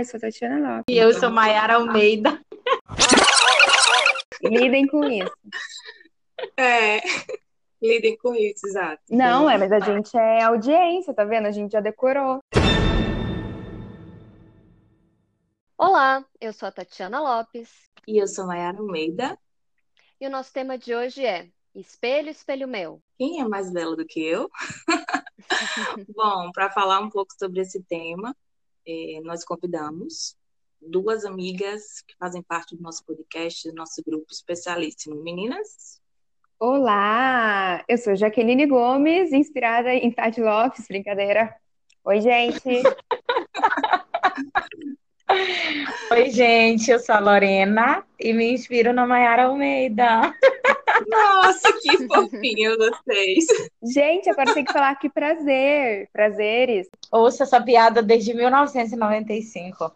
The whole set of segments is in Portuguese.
eu sou Tatiana Lopes. E eu sou Maiara Almeida. Lidem com isso. É, lidem com isso, exato. Não, é, mas a gente é audiência, tá vendo? A gente já decorou. Olá, eu sou a Tatiana Lopes. E eu sou Maiara Almeida. E o nosso tema de hoje é Espelho, Espelho Meu. Quem é mais bela do que eu? Bom, para falar um pouco sobre esse tema, eh, nós convidamos duas amigas que fazem parte do nosso podcast, do nosso grupo especialíssimo. Meninas? Olá, eu sou Jaqueline Gomes, inspirada em Tati Lopes, brincadeira. Oi, gente. Oi, gente, eu sou a Lorena e me inspiro na Mayara Almeida. Nossa, que fofinho vocês. Gente, agora tem que falar que prazer, prazeres. Ouço essa piada desde 1995.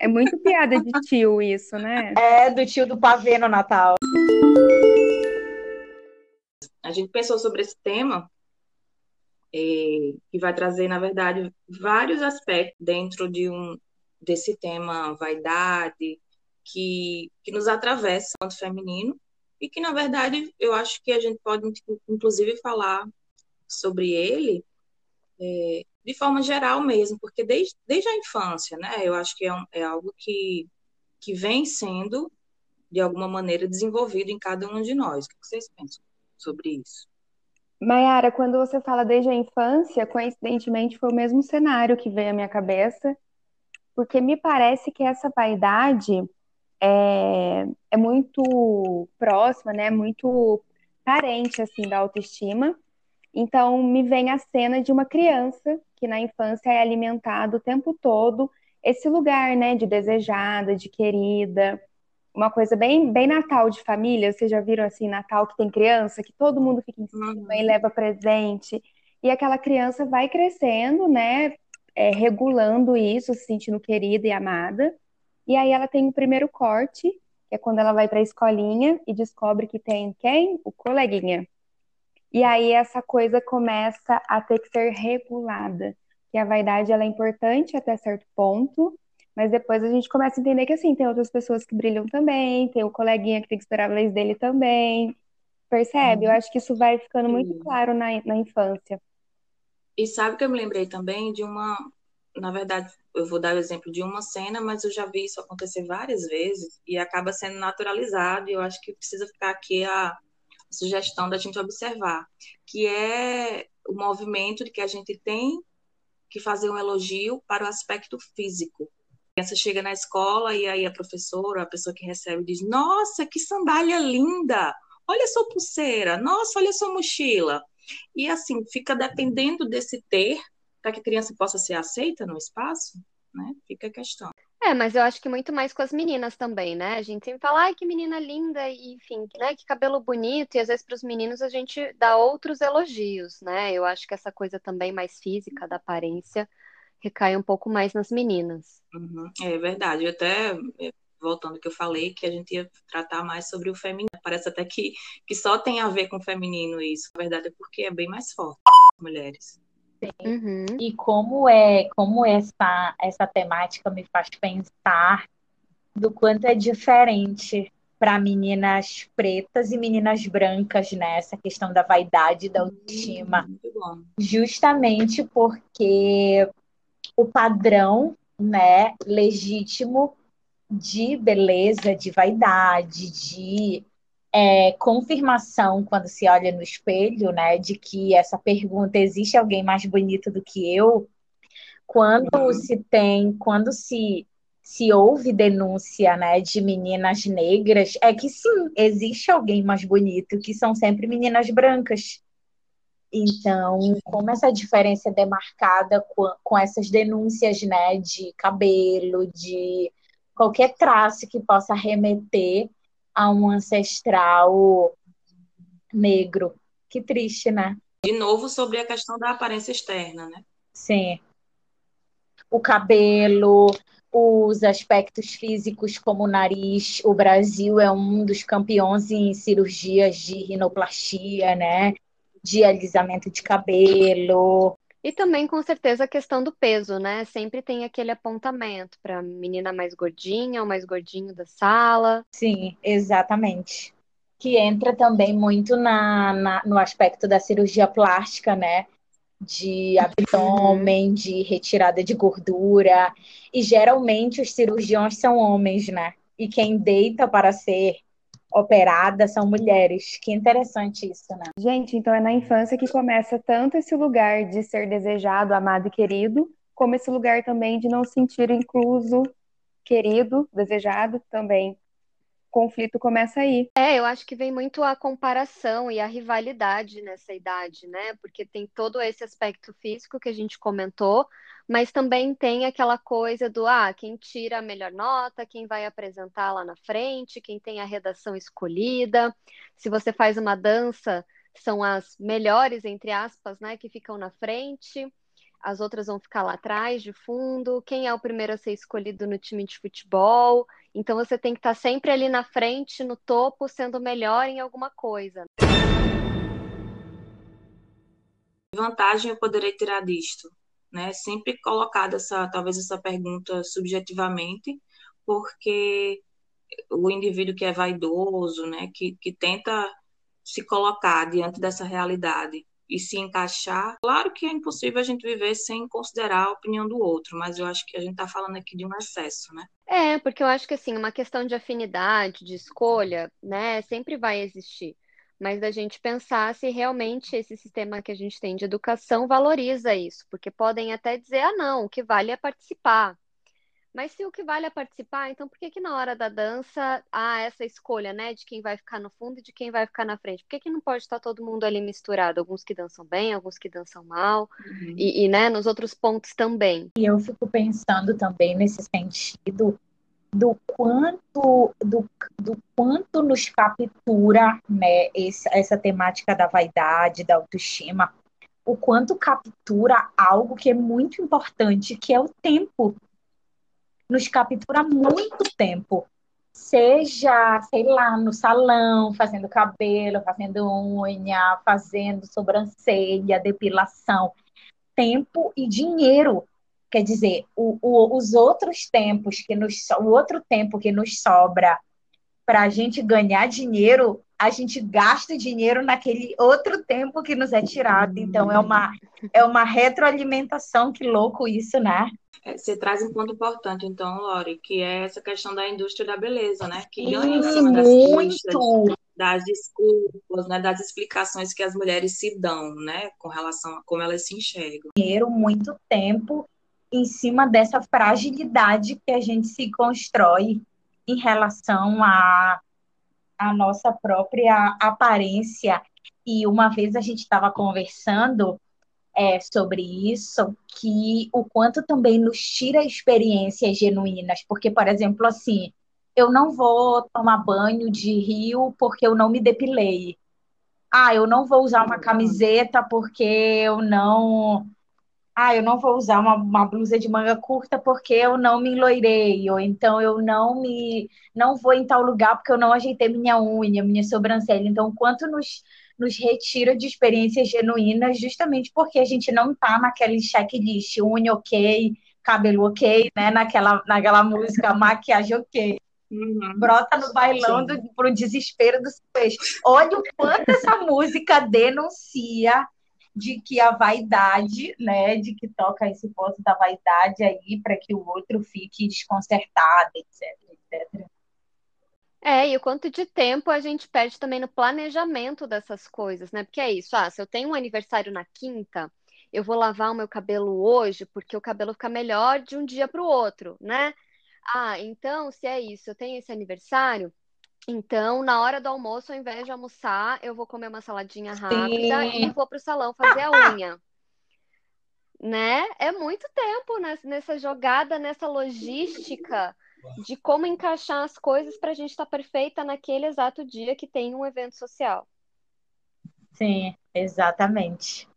É muito piada de tio isso, né? É, do tio do pavê no Natal. A gente pensou sobre esse tema é, que vai trazer, na verdade, vários aspectos dentro de um desse tema vaidade que, que nos atravessa quanto feminino e que, na verdade, eu acho que a gente pode, inclusive, falar sobre ele é, de forma geral mesmo, porque desde, desde a infância, né, eu acho que é, um, é algo que, que vem sendo, de alguma maneira, desenvolvido em cada um de nós. O que vocês pensam sobre isso? Mayara, quando você fala desde a infância, coincidentemente foi o mesmo cenário que veio à minha cabeça, porque me parece que essa vaidade é, é muito próxima, né? Muito carente assim da autoestima. Então me vem a cena de uma criança que na infância é alimentada o tempo todo esse lugar, né, de desejada, de querida, uma coisa bem, bem Natal de família. Vocês já viram assim Natal que tem criança que todo mundo fica em cima uhum. e leva presente e aquela criança vai crescendo, né, é, regulando isso, se sentindo querida e amada. E aí ela tem o primeiro corte, que é quando ela vai para a escolinha e descobre que tem quem? O coleguinha. E aí essa coisa começa a ter que ser regulada. Que a vaidade ela é importante até certo ponto, mas depois a gente começa a entender que assim, tem outras pessoas que brilham também, tem o coleguinha que tem que esperar a vez dele também. Percebe? Eu acho que isso vai ficando muito claro na, na infância. E sabe que eu me lembrei também de uma, na verdade, eu vou dar o exemplo de uma cena, mas eu já vi isso acontecer várias vezes e acaba sendo naturalizado. E eu acho que precisa ficar aqui a sugestão da gente observar, que é o movimento de que a gente tem que fazer um elogio para o aspecto físico. A criança chega na escola e aí a professora, a pessoa que recebe, diz: Nossa, que sandália linda! Olha sua pulseira, nossa, olha sua mochila. E assim, fica dependendo desse ter para que a criança possa ser aceita no espaço, né? Fica a questão. É, mas eu acho que muito mais com as meninas também, né? A gente sempre fala, ai, que menina linda, e enfim, né? Que cabelo bonito, e às vezes para os meninos a gente dá outros elogios, né? Eu acho que essa coisa também mais física da aparência recai um pouco mais nas meninas. Uhum, é verdade. Eu até é, voltando ao que eu falei, que a gente ia tratar mais sobre o feminino. Parece até que, que só tem a ver com o feminino isso. Na verdade é porque é bem mais forte mulheres. Uhum. E como é, como essa essa temática me faz pensar do quanto é diferente para meninas pretas e meninas brancas nessa né? questão da vaidade da autoestima. Uhum, justamente porque o padrão, né, legítimo de beleza, de vaidade, de é, confirmação quando se olha no espelho, né, de que essa pergunta existe alguém mais bonito do que eu, quando uhum. se tem, quando se se houve denúncia, né, de meninas negras, é que sim, existe alguém mais bonito, que são sempre meninas brancas. Então, como essa diferença é demarcada com, com essas denúncias, né, de cabelo, de qualquer traço que possa remeter a um ancestral negro. Que triste, né? De novo, sobre a questão da aparência externa, né? Sim. O cabelo, os aspectos físicos, como o nariz. O Brasil é um dos campeões em cirurgias de rinoplastia, né? De alisamento de cabelo. E também, com certeza, a questão do peso, né? Sempre tem aquele apontamento para a menina mais gordinha, o mais gordinho da sala. Sim, exatamente. Que entra também muito na, na no aspecto da cirurgia plástica, né? De abdômen, de retirada de gordura. E geralmente os cirurgiões são homens, né? E quem deita para ser operada são mulheres. Que interessante isso, né? Gente, então é na infância que começa tanto esse lugar de ser desejado, amado e querido, como esse lugar também de não sentir incluso, querido, desejado também conflito começa aí. É, eu acho que vem muito a comparação e a rivalidade nessa idade, né? Porque tem todo esse aspecto físico que a gente comentou, mas também tem aquela coisa do ah, quem tira a melhor nota, quem vai apresentar lá na frente, quem tem a redação escolhida. Se você faz uma dança, são as melhores, entre aspas, né, que ficam na frente as outras vão ficar lá atrás, de fundo, quem é o primeiro a ser escolhido no time de futebol. Então você tem que estar sempre ali na frente, no topo, sendo melhor em alguma coisa. Vantagem eu poderei tirar disto, né? Sempre colocada essa, talvez essa pergunta subjetivamente, porque o indivíduo que é vaidoso, né, que, que tenta se colocar diante dessa realidade e se encaixar. Claro que é impossível a gente viver sem considerar a opinião do outro, mas eu acho que a gente está falando aqui de um excesso, né? É, porque eu acho que assim, uma questão de afinidade, de escolha, né, sempre vai existir. Mas da gente pensar se realmente esse sistema que a gente tem de educação valoriza isso, porque podem até dizer, ah, não, o que vale é participar. Mas se o que vale é participar, então por que que na hora da dança há essa escolha, né, de quem vai ficar no fundo e de quem vai ficar na frente? Por que que não pode estar todo mundo ali misturado? Alguns que dançam bem, alguns que dançam mal, uhum. e, e, né, nos outros pontos também. E eu fico pensando também nesse sentido do quanto do, do quanto nos captura né, essa temática da vaidade, da autoestima, o quanto captura algo que é muito importante, que é o tempo nos captura muito tempo. Seja, sei lá, no salão, fazendo cabelo, fazendo unha, fazendo sobrancelha, depilação. Tempo e dinheiro. Quer dizer, o, o, os outros tempos que nos o outro tempo que nos sobra para a gente ganhar dinheiro, a gente gasta dinheiro naquele outro tempo que nos é tirado. Então é uma é uma retroalimentação, que louco isso, né? É, você traz um ponto importante, então, Lori, que é essa questão da indústria da beleza, né? Que ganha em cima das Muito. das desculpas, né? das explicações que as mulheres se dão, né? Com relação a como elas se enxergam. Dinheiro, muito tempo em cima dessa fragilidade que a gente se constrói em relação à a, a nossa própria aparência. E uma vez a gente estava conversando é, sobre isso, que o quanto também nos tira experiências genuínas, porque, por exemplo, assim, eu não vou tomar banho de rio porque eu não me depilei. Ah, eu não vou usar uma camiseta porque eu não. Ah, eu não vou usar uma, uma blusa de manga curta porque eu não me enloirei, ou então eu não me não vou em tal lugar porque eu não ajeitei minha unha, minha sobrancelha. Então, quanto nos nos retira de experiências genuínas, justamente porque a gente não está naquele checklist, unha ok, cabelo ok, né? Naquela, naquela música maquiagem ok. Uhum. Brota no bailão do, pro desespero dos peixes. Olha o quanto essa música denuncia de que a vaidade, né, de que toca esse ponto da vaidade aí para que o outro fique desconcertado, etc, etc. É, e o quanto de tempo a gente perde também no planejamento dessas coisas, né? Porque é isso, ah, se eu tenho um aniversário na quinta, eu vou lavar o meu cabelo hoje, porque o cabelo fica melhor de um dia para o outro, né? Ah, então, se é isso, eu tenho esse aniversário, então, na hora do almoço, ao invés de almoçar, eu vou comer uma saladinha rápida Sim. e vou para o salão fazer a unha. né? É muito tempo nessa jogada, nessa logística de como encaixar as coisas para a gente estar tá perfeita naquele exato dia que tem um evento social. Sim, exatamente.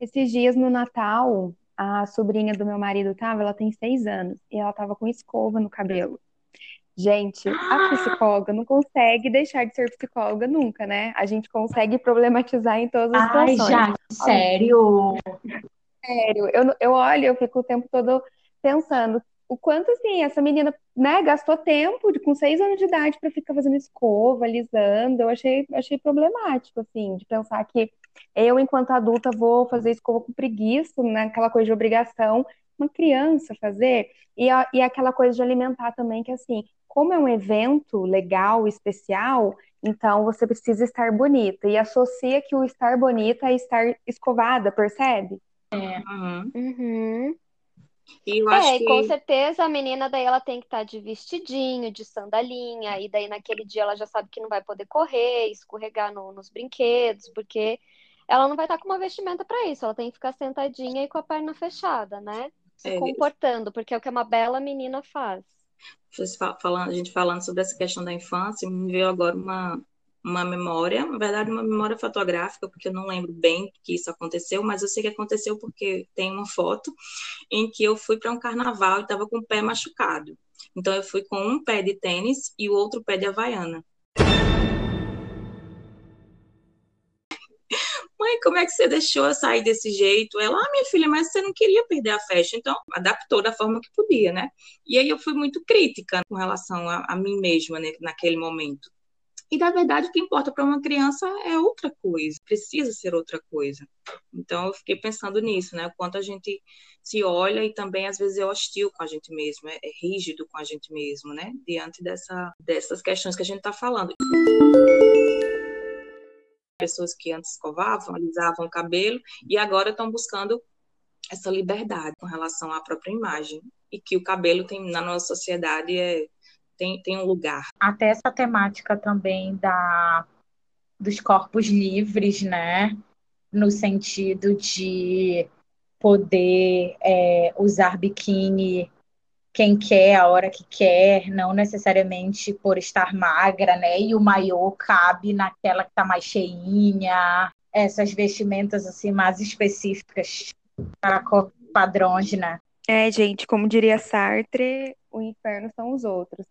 Esses dias no Natal, a sobrinha do meu marido tava, ela tem seis anos, e ela tava com escova no cabelo. Gente, a psicóloga não consegue deixar de ser psicóloga nunca, né? A gente consegue problematizar em todas as Ai, situações. já, sério? Sério, eu, eu olho, eu fico o tempo todo pensando o quanto assim essa menina, né, gastou tempo de, com seis anos de idade para ficar fazendo escova, alisando. Eu achei, achei problemático, assim, de pensar que eu, enquanto adulta, vou fazer escova com preguiça, naquela coisa de obrigação, uma criança fazer, e, a, e aquela coisa de alimentar também, que assim, como é um evento legal, especial, então você precisa estar bonita. E associa que o estar bonita é estar escovada, percebe? É. Uhum. Uhum. E eu É, acho que com certeza a menina daí ela tem que estar de vestidinho, de sandalinha, e daí naquele dia ela já sabe que não vai poder correr, escorregar no- nos brinquedos, porque ela não vai estar com uma vestimenta para isso, ela tem que ficar sentadinha e com a perna fechada, né? Se É. comportando, porque é o que uma bela menina faz. falando, a gente falando sobre essa questão da infância, me veio agora uma, uma memória, na verdade, uma memória fotográfica, porque eu não lembro bem que isso aconteceu, mas eu sei que aconteceu porque tem uma foto em que eu fui para um carnaval e estava com o pé machucado. Então, eu fui com um pé de tênis e o outro pé de havaiana. Mãe, como é que você deixou eu sair desse jeito? Ela, ah, minha filha, mas você não queria perder a festa, então adaptou da forma que podia, né? E aí eu fui muito crítica com relação a, a mim mesma né, naquele momento. E na verdade o que importa para uma criança é outra coisa, precisa ser outra coisa. Então eu fiquei pensando nisso, né? O quanto a gente se olha e também às vezes é hostil com a gente mesmo, é, é rígido com a gente mesmo, né? Diante dessa, dessas questões que a gente está falando pessoas que antes escovavam, alisavam o cabelo e agora estão buscando essa liberdade com relação à própria imagem e que o cabelo tem na nossa sociedade é tem, tem um lugar. Até essa temática também da dos corpos livres, né? No sentido de poder é, usar biquíni quem quer, a hora que quer, não necessariamente por estar magra, né? E o maiô cabe naquela que tá mais cheinha, essas vestimentas assim mais específicas para corpos padrões, né? É, gente, como diria Sartre, o inferno são os outros.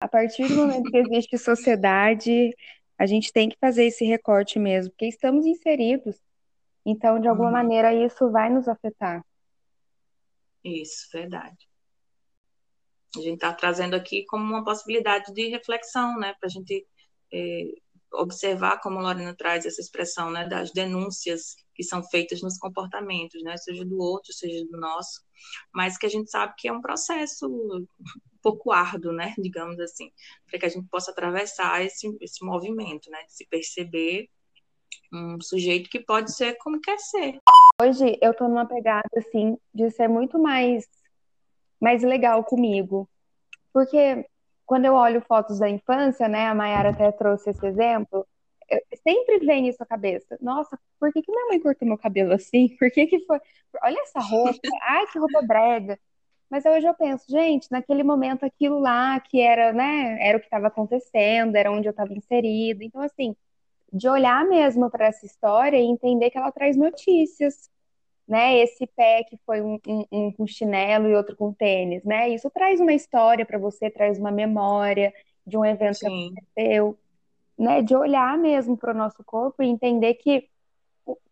A partir do momento que existe sociedade, a gente tem que fazer esse recorte mesmo, porque estamos inseridos. Então, de alguma Uhum. maneira, isso vai nos afetar. Isso, verdade. A gente está trazendo aqui como uma possibilidade de reflexão, né, para a gente é, observar como a Lorena traz essa expressão, né, das denúncias que são feitas nos comportamentos, né, seja do outro, seja do nosso, mas que a gente sabe que é um processo pouco árduo, né, digamos assim, para que a gente possa atravessar esse, esse movimento, né, se perceber um sujeito que pode ser como quer ser. Hoje eu tô numa pegada assim de ser muito mais mais legal comigo. Porque quando eu olho fotos da infância, né, a Mayara até trouxe esse exemplo, sempre vem isso à cabeça. Nossa, por que que minha mãe cortou meu cabelo assim? Por que que foi? Olha essa roupa. Ai, que roupa brega. Mas hoje eu penso, gente, naquele momento aquilo lá que era, né, era o que estava acontecendo, era onde eu estava inserida. Então, assim, de olhar mesmo para essa história e entender que ela traz notícias, né? Esse pé que foi um, um, um com chinelo e outro com tênis, né? Isso traz uma história para você, traz uma memória de um evento que Sim, aconteceu, né? De olhar mesmo para o nosso corpo e entender que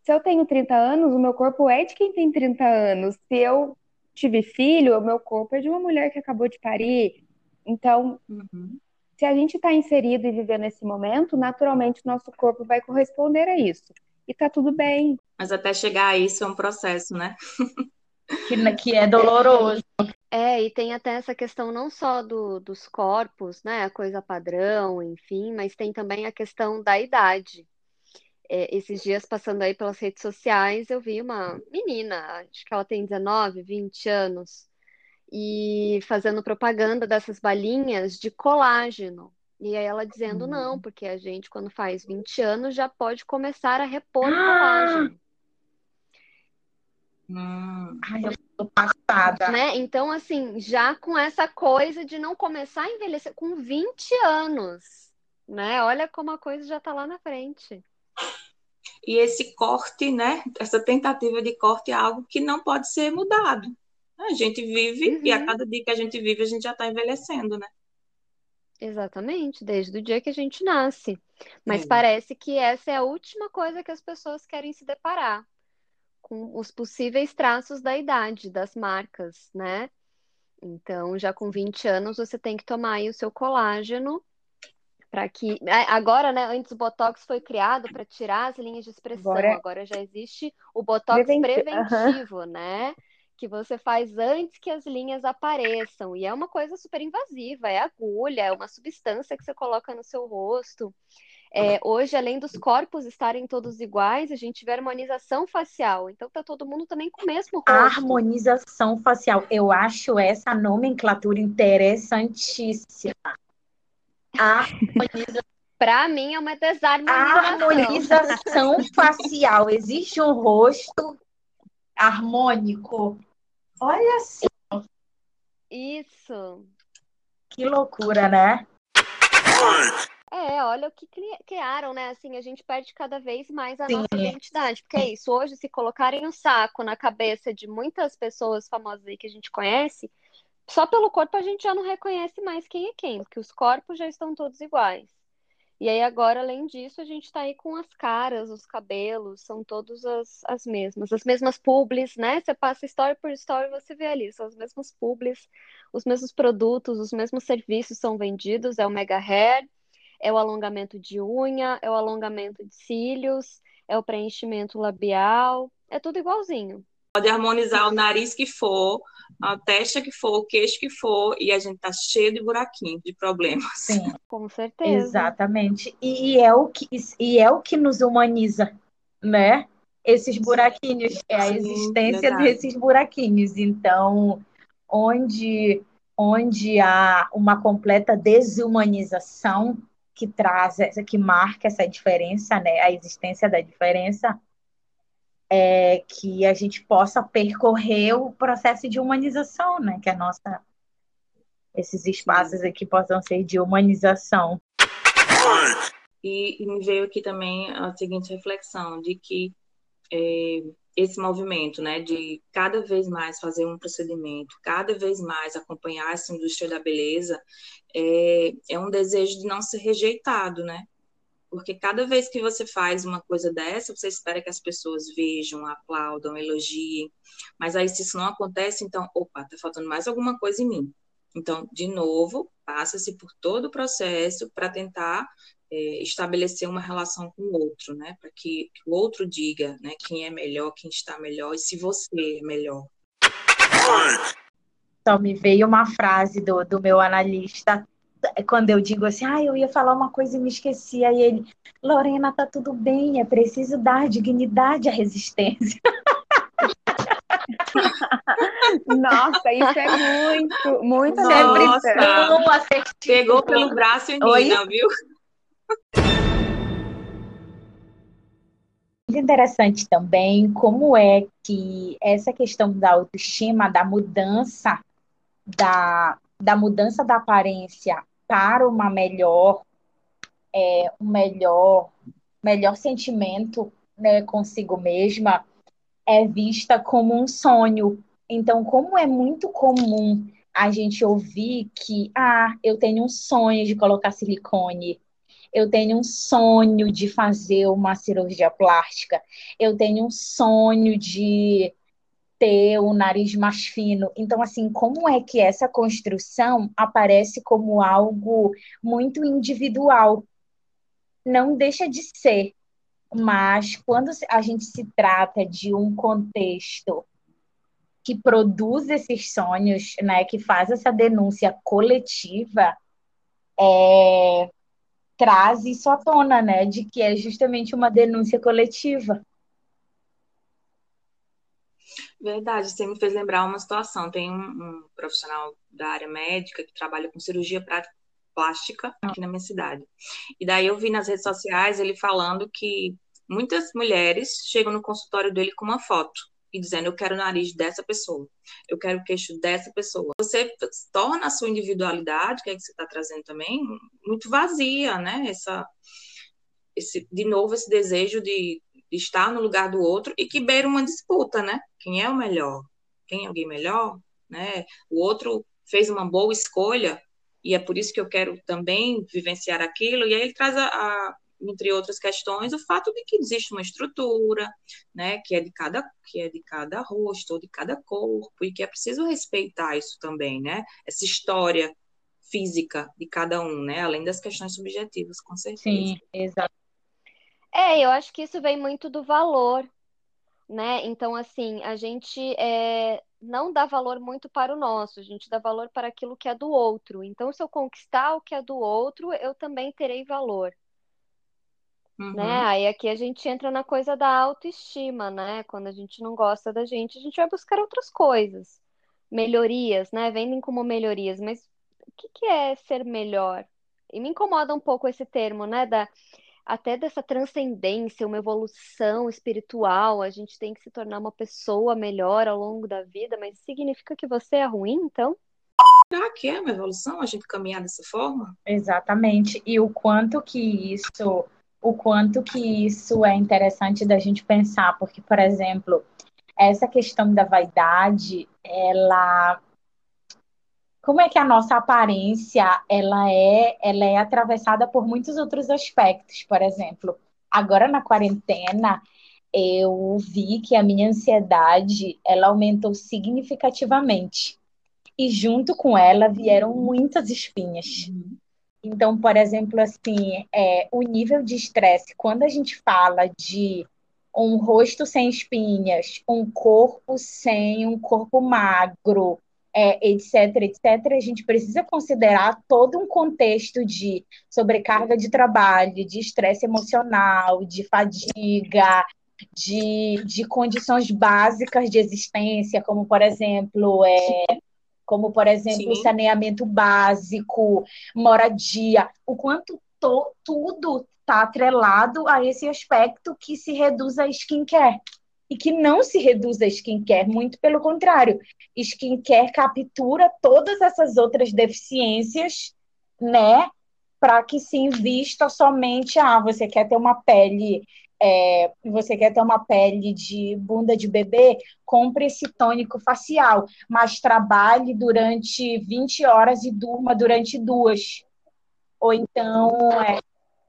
se eu tenho 30 anos, o meu corpo é de quem tem 30 anos. Se eu tive filho, o meu corpo é de uma mulher que acabou de parir. Então, uhum. se a gente está inserido e vivendo esse momento, naturalmente o nosso corpo vai corresponder a isso. E tá tudo bem. Mas até chegar a isso é um processo, né? Que, que é doloroso. É, e tem até essa questão não só do, dos corpos, né, a coisa padrão, enfim, mas tem também a questão da idade. É, esses dias passando aí pelas redes sociais, eu vi uma menina, acho que ela tem 19, 20 anos, e fazendo propaganda dessas balinhas de colágeno. E aí ela dizendo não, porque a gente, quando faz 20 anos, já pode começar a repor colágeno. Hum, Ai, eu tô passada. né? Então, assim, já com essa coisa de não começar a envelhecer com 20 anos, né? Olha como a coisa já tá lá na frente. E esse corte, né? Essa tentativa de corte é algo que não pode ser mudado. A gente vive uhum. e a uhum. cada dia que a gente vive, a gente já está envelhecendo, né? Exatamente, desde o dia que a gente nasce. Mas é. parece que essa é a última coisa que as pessoas querem se deparar com os possíveis traços da idade, das marcas, né? Então, já com 20 anos, você tem que tomar aí o seu colágeno para que é, agora, né, antes o botox foi criado para tirar as linhas de expressão, agora, agora já existe o botox preventivo, uhum. né? Que você faz antes que as linhas apareçam. E é uma coisa super invasiva, é agulha, é uma substância que você coloca no seu rosto. É, hoje, além dos corpos estarem todos iguais, a gente tiver harmonização facial. Então tá todo mundo também com o mesmo rosto. Harmonização facial. Eu acho essa nomenclatura interessantíssima. Harmonização. Para mim é uma desarmonização. Harmonização facial. Existe um rosto harmônico. Olha assim. Isso. Que loucura, né? É, olha o que criaram, né? Assim, a gente perde cada vez mais a Sim. nossa identidade. Porque é isso, hoje, se colocarem um saco na cabeça de muitas pessoas famosas aí que a gente conhece, só pelo corpo a gente já não reconhece mais quem é quem, porque os corpos já estão todos iguais. E aí agora, além disso, a gente está aí com as caras, os cabelos, são todas as, as mesmas. As mesmas publis, né? Você passa história por e você vê ali, são as mesmas publis, os mesmos produtos, os mesmos serviços são vendidos, é o Mega Hair, é o alongamento de unha, é o alongamento de cílios, é o preenchimento labial, é tudo igualzinho. Pode harmonizar o nariz que for, a testa que for, o queixo que for, e a gente tá cheio de buraquinhos, de problemas. Sim. Com certeza. Exatamente. E é o que, e é o que nos humaniza, né? Esses buraquinhos, é a Sim, existência verdade. desses buraquinhos. Então, onde, onde há uma completa desumanização que traz, que marca essa diferença, né? A existência da diferença, é, que a gente possa percorrer o processo de humanização, né? Que a nossa esses espaços aqui possam ser de humanização. E, e me veio aqui também a seguinte reflexão de que é, esse movimento, né, de cada vez mais fazer um procedimento, cada vez mais acompanhar essa indústria da beleza, é, é um desejo de não ser rejeitado, né? Porque cada vez que você faz uma coisa dessa, você espera que as pessoas vejam, aplaudam, elogiem. Mas aí, se isso não acontece, então, opa, tá faltando mais alguma coisa em mim. Então, de novo, passa-se por todo o processo para tentar é, estabelecer uma relação com o outro, né? Para que, que, o outro diga né, quem é melhor, quem está melhor e se você é melhor. Só me veio uma frase do, do meu analista quando eu digo assim, ah, eu ia falar uma coisa e me esqueci, aí ele, Lorena, tá tudo bem, é preciso dar dignidade à resistência. Nossa, isso é muito, muito Nossa, Pegou pelo braço e Nina, viu? interessante também como é que essa questão da autoestima, da mudança da, da mudança da aparência para uma melhor, é, um melhor, melhor sentimento né, consigo mesma, é vista como um sonho. Então, como é muito comum a gente ouvir que, ah, eu tenho um sonho de colocar silicone, eu tenho um sonho de fazer uma cirurgia plástica, eu tenho um sonho de ter o nariz mais fino. Então, assim, como é que essa construção aparece como algo muito individual? Não deixa de ser, mas quando a gente se trata de um contexto que produz esses sonhos, né, que faz essa denúncia coletiva, é, traz isso à tona, né, de que é justamente uma denúncia coletiva. Verdade, você me fez lembrar uma situação. Tem um, um profissional da área médica que trabalha com cirurgia plástica aqui na minha cidade. E daí eu vi nas redes sociais ele falando que muitas mulheres chegam no consultório dele com uma foto e dizendo eu quero o nariz dessa pessoa, eu quero o queixo dessa pessoa. Você torna a sua individualidade, que é que você está trazendo também, muito vazia, né? Essa, esse, de novo, esse desejo de estar no lugar do outro e que beira uma disputa, né? Quem é o melhor? Tem alguém melhor? né? O outro fez uma boa escolha e é por isso que eu quero também vivenciar aquilo. E aí ele traz a, a entre outras questões, o fato de que existe uma estrutura, né, que é de cada que é de cada rosto ou de cada corpo e que é preciso respeitar isso também, né? Essa história física de cada um, né? Além das questões subjetivas, com certeza. Sim, exato. É, eu acho que isso vem muito do valor, né? Então, assim, a gente é, não dá valor muito para o nosso, a gente dá valor para aquilo que é do outro. Então, se eu conquistar o que é do outro, eu também terei valor. Uhum. Né? Aí aqui a gente entra na coisa da autoestima, né? Quando a gente não gosta da gente, a gente vai buscar outras coisas. Melhorias, né? Vendem como melhorias, mas o que, que é ser melhor? E me incomoda um pouco esse termo, né? Da, até dessa transcendência, uma evolução espiritual, a gente tem que se tornar uma pessoa melhor ao longo da vida, mas significa que você é ruim, então? Será que é uma evolução a gente caminhar dessa forma? Exatamente. E o quanto que isso o quanto que isso é interessante da gente pensar, porque, por exemplo, essa questão da vaidade, ela como é que a nossa aparência ela é ela é atravessada por muitos outros aspectos, por exemplo, agora na quarentena eu vi que a minha ansiedade ela aumentou significativamente e junto com ela vieram muitas espinhas. Então, por exemplo, assim, é, o nível de estresse, quando a gente fala de um rosto sem espinhas, um corpo sem um corpo magro, é, etc, etc, a gente precisa considerar todo um contexto de sobrecarga de trabalho, de estresse emocional, de fadiga, de, de condições básicas de existência, como, por exemplo, é, como, por exemplo, Sim. saneamento básico, moradia, o quanto to, tudo está atrelado a esse aspecto que se reduz a skincare. E que não se reduz a skincare, muito pelo contrário. Skincare captura todas essas outras deficiências, né? Para que se invista somente, ah, você quer ter uma pele é, você quer ter uma pele de bunda de bebê, compre esse tônico facial, mas trabalhe durante 20 horas e durma durante duas. Ou então, é,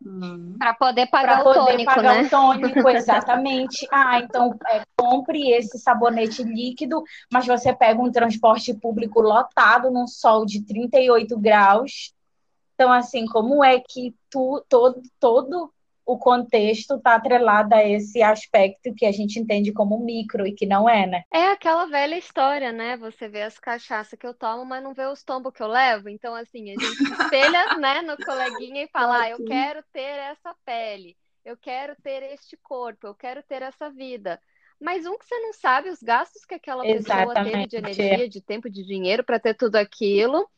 Hum. Para poder pagar pra o poder tônico, pagar né? o tônico, exatamente. ah, então é, compre esse sabonete líquido, mas você pega um transporte público lotado num sol de 38 graus. Então, assim, como é que tu, todo, todo o contexto está atrelado a esse aspecto que a gente entende como micro e que não é, né? É aquela velha história, né? Você vê as cachaças que eu tomo, mas não vê os tombos que eu levo. Então, assim, a gente espelha né, no coleguinha e fala: ah, eu quero ter essa pele, eu quero ter este corpo, eu quero ter essa vida. Mas um que você não sabe os gastos que aquela pessoa Exatamente. teve de energia, de tempo, de dinheiro para ter tudo aquilo.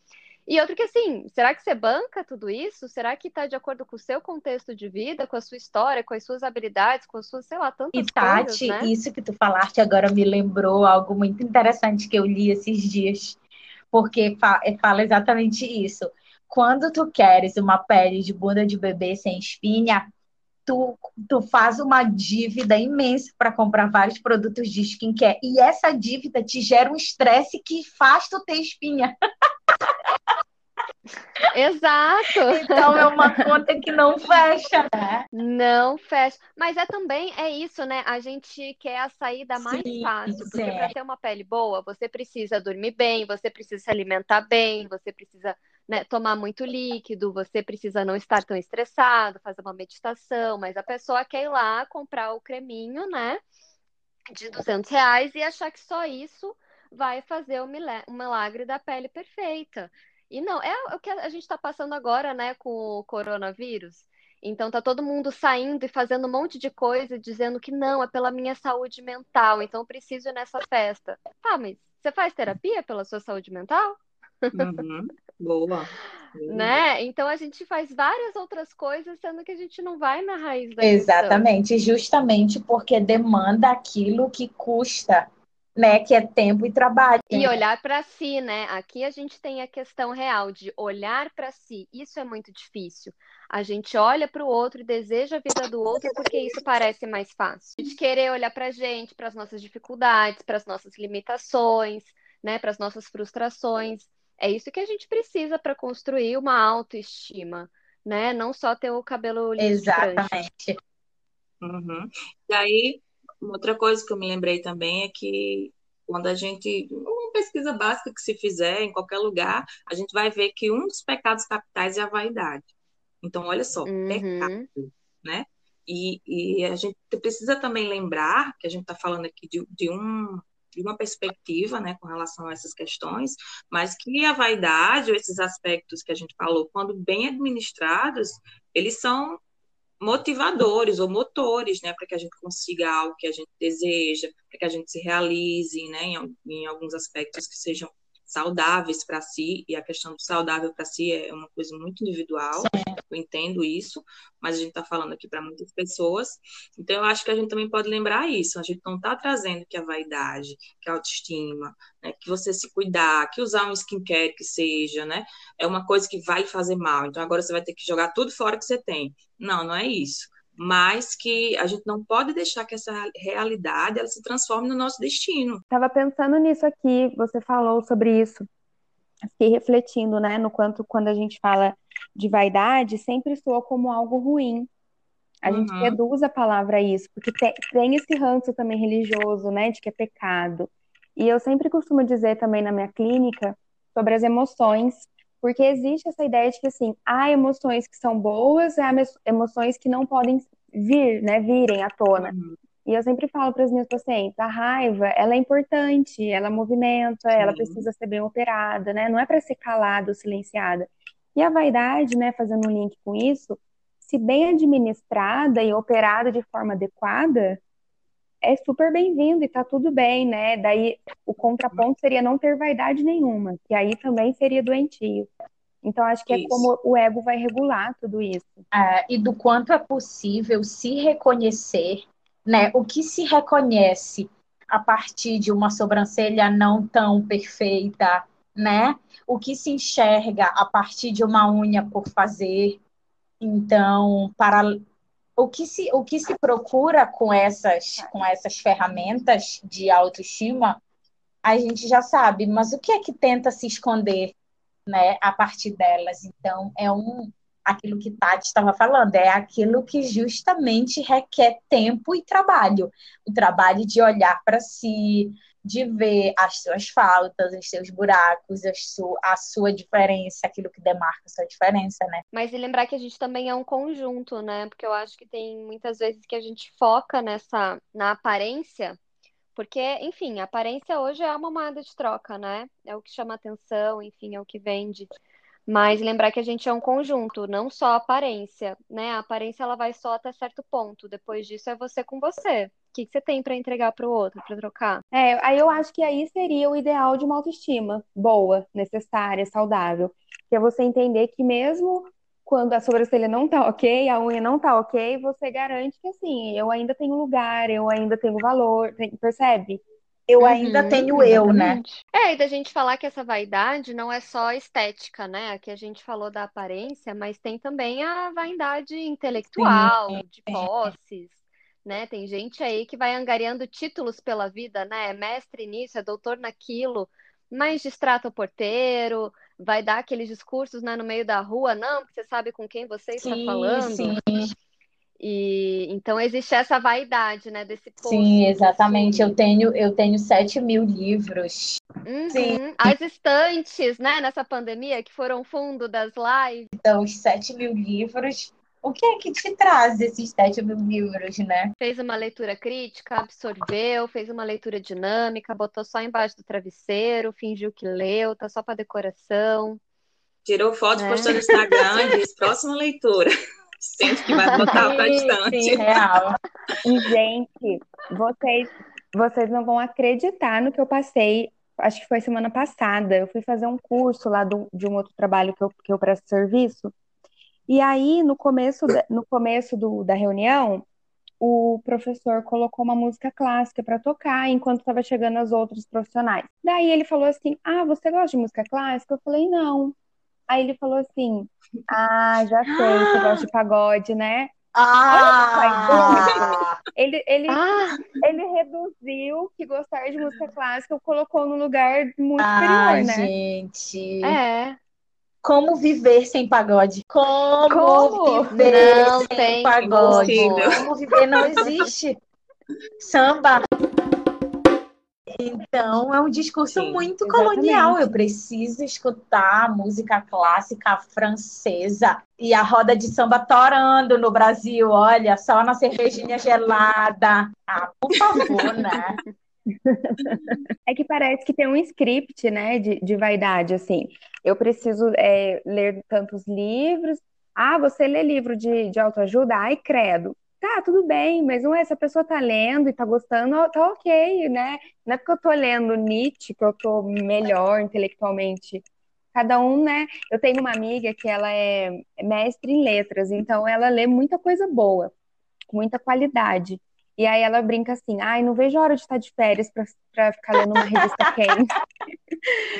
E outro que assim, será que você banca tudo isso? Será que está de acordo com o seu contexto de vida, com a sua história, com as suas habilidades, com as suas, sei lá, tantas e, Tati, coisas, né? isso que tu falaste agora me lembrou algo muito interessante que eu li esses dias, porque é, fala exatamente isso. Quando tu queres uma pele de bunda de bebê sem espinha, tu, tu faz uma dívida imensa para comprar vários produtos de skincare. E essa dívida te gera um estresse que faz tu ter espinha. Exato. Então é uma conta que não fecha, né? Não fecha. Mas é também é isso, né? A gente quer a saída mais sim, fácil, porque é. para ter uma pele boa, você precisa dormir bem, você precisa se alimentar bem, você precisa né, tomar muito líquido, você precisa não estar tão estressado, fazer uma meditação, mas a pessoa quer ir lá comprar o creminho, né? De 200 reais e achar que só isso vai fazer o milagre da pele perfeita. E não, é o que a gente está passando agora, né, com o coronavírus. Então tá todo mundo saindo e fazendo um monte de coisa, dizendo que não, é pela minha saúde mental, então preciso ir nessa festa. Tá, mas você faz terapia pela sua saúde mental? Uhum. Boa. né? Então a gente faz várias outras coisas, sendo que a gente não vai na raiz da Exatamente, questão. justamente porque demanda aquilo que custa né, que é tempo e trabalho. E olhar para si, né? Aqui a gente tem a questão real de olhar para si. Isso é muito difícil. A gente olha para o outro e deseja a vida do outro porque isso parece mais fácil. A gente querer olhar para a gente, para as nossas dificuldades, para as nossas limitações, né, para as nossas frustrações. É isso que a gente precisa para construir uma autoestima, né? Não só ter o cabelo liso Exatamente. Uhum. E aí, outra coisa que eu me lembrei também é que quando a gente, uma pesquisa básica que se fizer em qualquer lugar, a gente vai ver que um dos pecados capitais é a vaidade. Então, olha só, uhum. pecado, né? E, e, a gente precisa também lembrar que a gente está falando aqui de, de, um, de uma perspectiva né, com relação a essas questões, mas que a vaidade, ou esses aspectos que a gente falou, quando bem administrados, eles são motivadores ou motores, né, para que a gente consiga algo que a gente deseja, para que a gente se realize, né, em, em alguns aspectos que sejam saudáveis para si, e a questão do saudável para si é uma coisa muito individual, eu entendo isso, mas a gente está falando aqui para muitas pessoas, então eu acho que a gente também pode lembrar isso, a gente não está trazendo que a vaidade, que a autoestima, né, que você se cuidar, que usar um skincare que seja, né, é uma coisa que vai fazer mal, então agora você vai ter que jogar tudo fora que você tem. Não, não é isso mas que a gente não pode deixar que essa realidade ela se transforme no nosso destino. Estava pensando nisso aqui, você falou sobre isso. Fiquei refletindo, né, no quanto quando a gente fala de vaidade, sempre soa como algo ruim. A uhum. gente reduz a palavra a isso, porque tem, tem esse ranço também religioso, né, de que é pecado. E eu sempre costumo dizer também na minha clínica sobre as emoções, porque existe essa ideia de que, assim, há emoções que são boas e há emoções que não podem vir, né, virem à tona. Uhum. E eu sempre falo para as minhas pacientes, a raiva, ela é importante, ela movimenta, Sim. ela precisa ser bem operada, né? Não é para ser calada ou silenciada. E a vaidade, né, fazendo um link com isso, se bem administrada e operada de forma adequada, é super bem-vindo e tá tudo bem, né? Daí o contraponto seria não ter vaidade nenhuma, que aí também seria doentio. Então, acho que é isso. é como o ego vai regular tudo isso. É, e do quanto é possível se reconhecer, né? O que se reconhece a partir de uma sobrancelha não tão perfeita, né? O que se enxerga a partir de uma unha por fazer. Então, para o que se, o que se procura com essas, com essas ferramentas de autoestima, a gente já sabe, mas o que é que tenta se esconder né, a partir delas? Então, é um aquilo que Tati estava falando, é aquilo que justamente requer tempo e trabalho. O trabalho de olhar para si, de ver as suas faltas, os seus buracos, a sua, a sua diferença, aquilo que demarca a sua diferença, né? Mas e lembrar que a gente também é um conjunto, né? Porque eu acho que tem muitas vezes que a gente foca nessa na aparência, porque, enfim, a aparência hoje é uma moeda de troca, né? É o que chama atenção, enfim, é o que vende. Mas lembrar que a gente é um conjunto, não só a aparência, né? A aparência ela vai só até certo ponto. Depois disso é você com você. O que, que você tem para entregar para o outro, para trocar? É, aí eu acho que aí seria o ideal de uma autoestima boa, necessária, saudável. Que é você entender que mesmo quando a sobrancelha não tá ok, a unha não tá ok, você garante que assim, eu ainda tenho lugar, eu ainda tenho valor, percebe? Eu uhum, ainda tenho exatamente. eu, né? É, e da gente falar que essa vaidade não é só estética, né? Aqui a gente falou da aparência, mas tem também a vaidade intelectual, Sim. de posses né? Tem gente aí que vai angariando títulos pela vida, né? É mestre nisso, é doutor naquilo, mas distrata o porteiro, vai dar aqueles discursos né, no meio da rua, não, porque você sabe com quem você está sim, falando. Sim. E então existe essa vaidade, né, desse povo. Sim, exatamente. Eu tenho, eu tenho 7 mil livros. Uhum. Sim. As estantes, né, nessa pandemia, que foram fundo das lives. Então, os 7 mil livros o que é que te traz esses sete mil livros, né? Fez uma leitura crítica, absorveu, fez uma leitura dinâmica, botou só embaixo do travesseiro, fingiu que leu, tá só para decoração. Tirou foto, né? postou no Instagram e disse, próxima leitura. Sente que vai botar bastante. Sim, real. E, gente, vocês, vocês não vão acreditar no que eu passei acho que foi semana passada, eu fui fazer um curso lá do, de um outro trabalho que eu, que eu presto serviço, e aí, no começo, no começo do, da reunião, o professor colocou uma música clássica para tocar enquanto estava chegando as outros profissionais. Daí ele falou assim: Ah, você gosta de música clássica? Eu falei: Não. Aí ele falou assim: Ah, já sei, você gosta de pagode, né? Ah! Ele, ele, Ah, ele reduziu que gostar de música clássica colocou no lugar muito Ah, superior, né? gente. é. Como viver sem pagode? Como, Como? viver Não sem pagode? como. Como viver não existe. Samba. Então, é um discurso Sim, muito exatamente. colonial. Eu preciso escutar música clássica francesa e a roda de samba torando no Brasil. Olha, só na cervejinha gelada. Ah, por favor, né? É que parece que tem um script, né, de, de vaidade, assim. Eu preciso é, ler tantos livros. Ah, você lê livro de, de autoajuda? Ai, credo. Tá, tudo bem, mas não é, se a pessoa tá lendo e tá gostando, tá ok, né? Não é porque eu tô lendo Nietzsche que eu tô melhor intelectualmente. Cada um, né? Eu tenho uma amiga que ela é mestre em letras, então ela lê muita coisa boa, muita qualidade. E aí ela brinca assim, ai, não vejo a hora de estar de férias pra ficar lendo uma revista quente.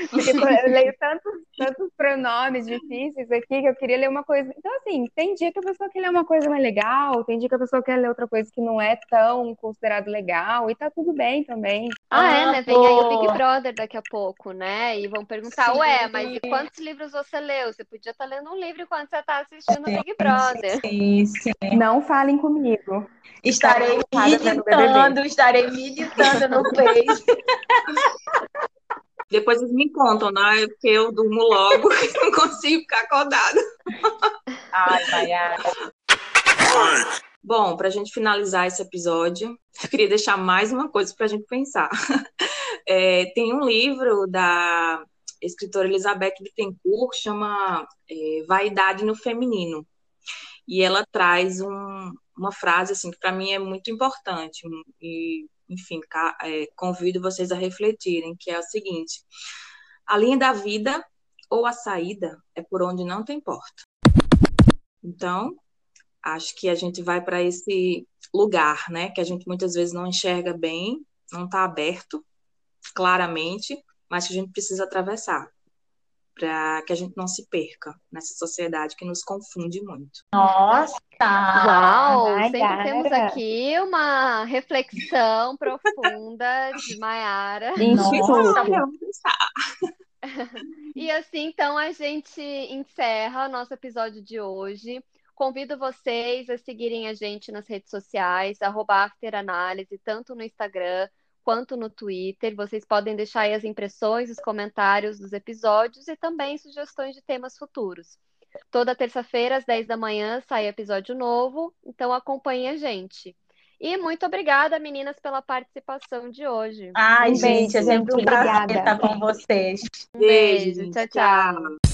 Porque eu leio tantos, tantos pronomes difíceis aqui que eu queria ler uma coisa. Então, assim, tem dia que a pessoa quer ler uma coisa mais legal, tem dia que a pessoa quer ler outra coisa que não é tão considerado legal, e tá tudo bem também. Ah, é, né? Vem aí o Big. Brother daqui a pouco, né? E vão perguntar, Sim. ué, mas e quantos livros você leu? Você podia estar lendo um livro enquanto você está assistindo o Big Brother. Sim, sim. Não falem comigo. Estarei Estarei ocupada vendo militando, estarei militando no Face. Depois eles me contam, né? Porque eu durmo logo não consigo ficar acordada. Ai, Maiara. Bom, para a gente finalizar esse episódio, eu queria deixar mais uma coisa para a gente pensar. É, tem um livro da escritora Elizabeth Bittencourt, chama é, Vaidade no Feminino. E ela traz um, uma frase assim que para mim é muito importante e enfim é, convido vocês a refletirem que é o seguinte a linha da vida ou a saída é por onde não tem porta então acho que a gente vai para esse lugar né que a gente muitas vezes não enxerga bem não está aberto claramente mas que a gente precisa atravessar para que a gente não se perca nessa sociedade que nos confunde muito Nossa! Uau! Maiara. Sempre temos aqui uma reflexão profunda de. Vamos pensar. E assim, então, a gente encerra o nosso episódio de hoje. Convido vocês a seguirem a gente nas redes sociais, arroba afteranálise, tanto no Instagram quanto no Twitter. Vocês podem deixar aí as impressões, os comentários dos episódios e também sugestões de temas futuros. Toda terça-feira, às 10 da manhã, sai episódio novo, então acompanhe a gente. E muito obrigada, meninas, pela participação de hoje. Ai, Um gente, é beijo, sempre um prazer Obrigada. estar com vocês. Um beijo, tchau, tchau. tchau.